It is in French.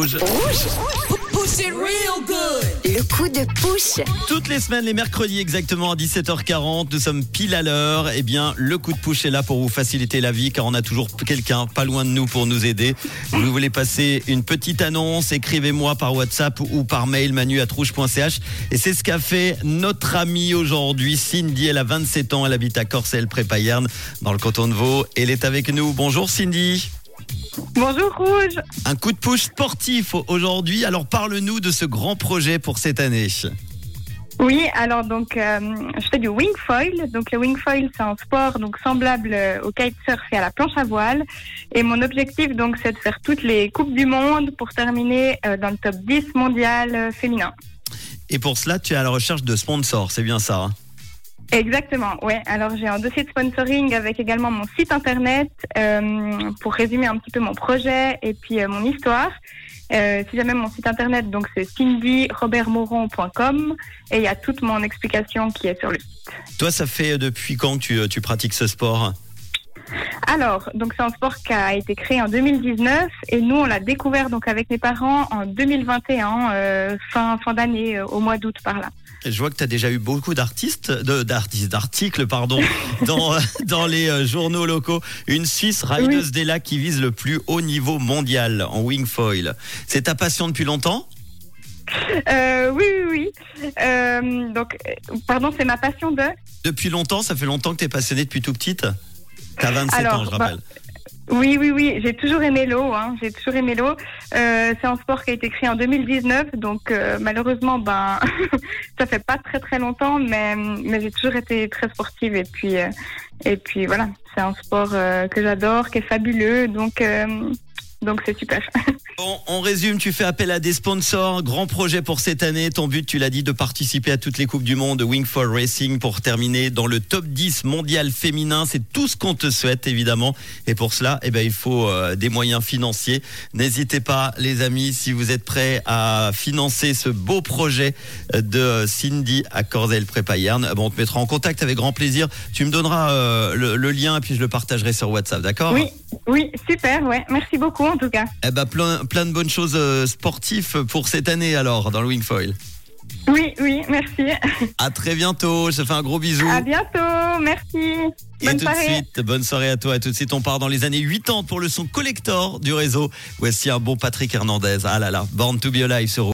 Rouge. Le coup de pouce. Toutes les semaines, les mercredis exactement à 17h40, nous sommes pile à l'heure. Eh bien, le coup de push est là pour vous faciliter la vie car on a toujours quelqu'un pas loin de nous pour nous aider. Vous voulez passer une petite annonce, écrivez-moi par WhatsApp ou par mail manu@rouge.ch et c'est ce qu'a fait notre amie aujourd'hui Cindy, elle a 27 ans, elle habite à Corcelles près Payerne dans le canton de Vaud. Elle est avec nous. Bonjour Cindy. Bonjour Rouge. Un coup de push sportif aujourd'hui. Alors parle-nous de ce grand projet pour cette année. Oui, alors donc euh, je fais du wing foil. Donc le wing foil c'est un sport donc semblable euh, au kitesurf et à la planche à voile. Et mon objectif donc c'est de faire toutes les coupes du monde pour terminer euh, dans le top 10 mondial euh, féminin. Et pour cela, tu es à la recherche de sponsors, c'est bien ça hein? Exactement, ouais. Alors j'ai un dossier de sponsoring avec également mon site internet euh, pour résumer un petit peu mon projet et puis euh, mon histoire. Euh, si jamais mon site internet, donc c'est cindyrobertmoron.com et il y a toute mon explication qui est sur le site. Toi, ça fait depuis quand tu, tu pratiques ce sport? Alors, donc c'est un sport qui a été créé en 2019 et nous on l'a découvert donc avec mes parents en 2021, euh, fin fin d'année, euh, au mois d'août par là. Je vois que tu as déjà eu beaucoup d'artistes, de- d'artistes, d'articles, pardon, dans, dans les euh, journaux locaux. Une Suisse rideuse des lacs qui vise le plus haut niveau mondial en wing foil. C'est ta passion depuis longtemps? Euh, oui, oui, oui. Donc, pardon, c'est ma passion de. Depuis longtemps, ça fait longtemps que tu es passionnée depuis tout petite T'as 27 Alors, ans, je bah, rappelle. Oui, oui, oui. J'ai toujours aimé l'eau. Hein. J'ai toujours aimé l'eau. Euh, c'est un sport qui a été créé en 2019, donc euh, malheureusement, ben, ça fait pas très très longtemps, mais mais j'ai toujours été très sportive et puis euh, et puis voilà, c'est un sport que j'adore, qui est fabuleux, donc donc c'est super. Bon, on résume, tu fais appel à des sponsors, grand projet pour cette année. Ton but, tu l'as dit, de participer à toutes les Coupes du Monde de Wing for Racing pour terminer dans le top 10 mondial féminin. C'est tout ce qu'on te souhaite, évidemment. Et pour cela, eh ben, il faut euh, des moyens financiers. N'hésitez pas, les amis, si vous êtes prêts à financer ce beau projet euh, de Cindy à Corzel Prépayerne, ben, on te mettra en contact avec grand plaisir. Tu me donneras euh, le, le lien et puis je le partagerai sur WhatsApp, d'accord? Oui, oui, super, ouais. Merci beaucoup en tout cas. eh ben, plein, plein de bonnes choses euh, sportives pour cette année alors dans le Wingfoil. Oui, oui, merci. À très bientôt, je te fais un gros bisou. À bientôt, merci. Et Bonne tout de soirée. suite, bonne soirée à toi. Et tout de suite, on part dans les années 80 pour le son collector du réseau. Voici un bon Patrick Hernandez. Ah là là, Born to be alive sur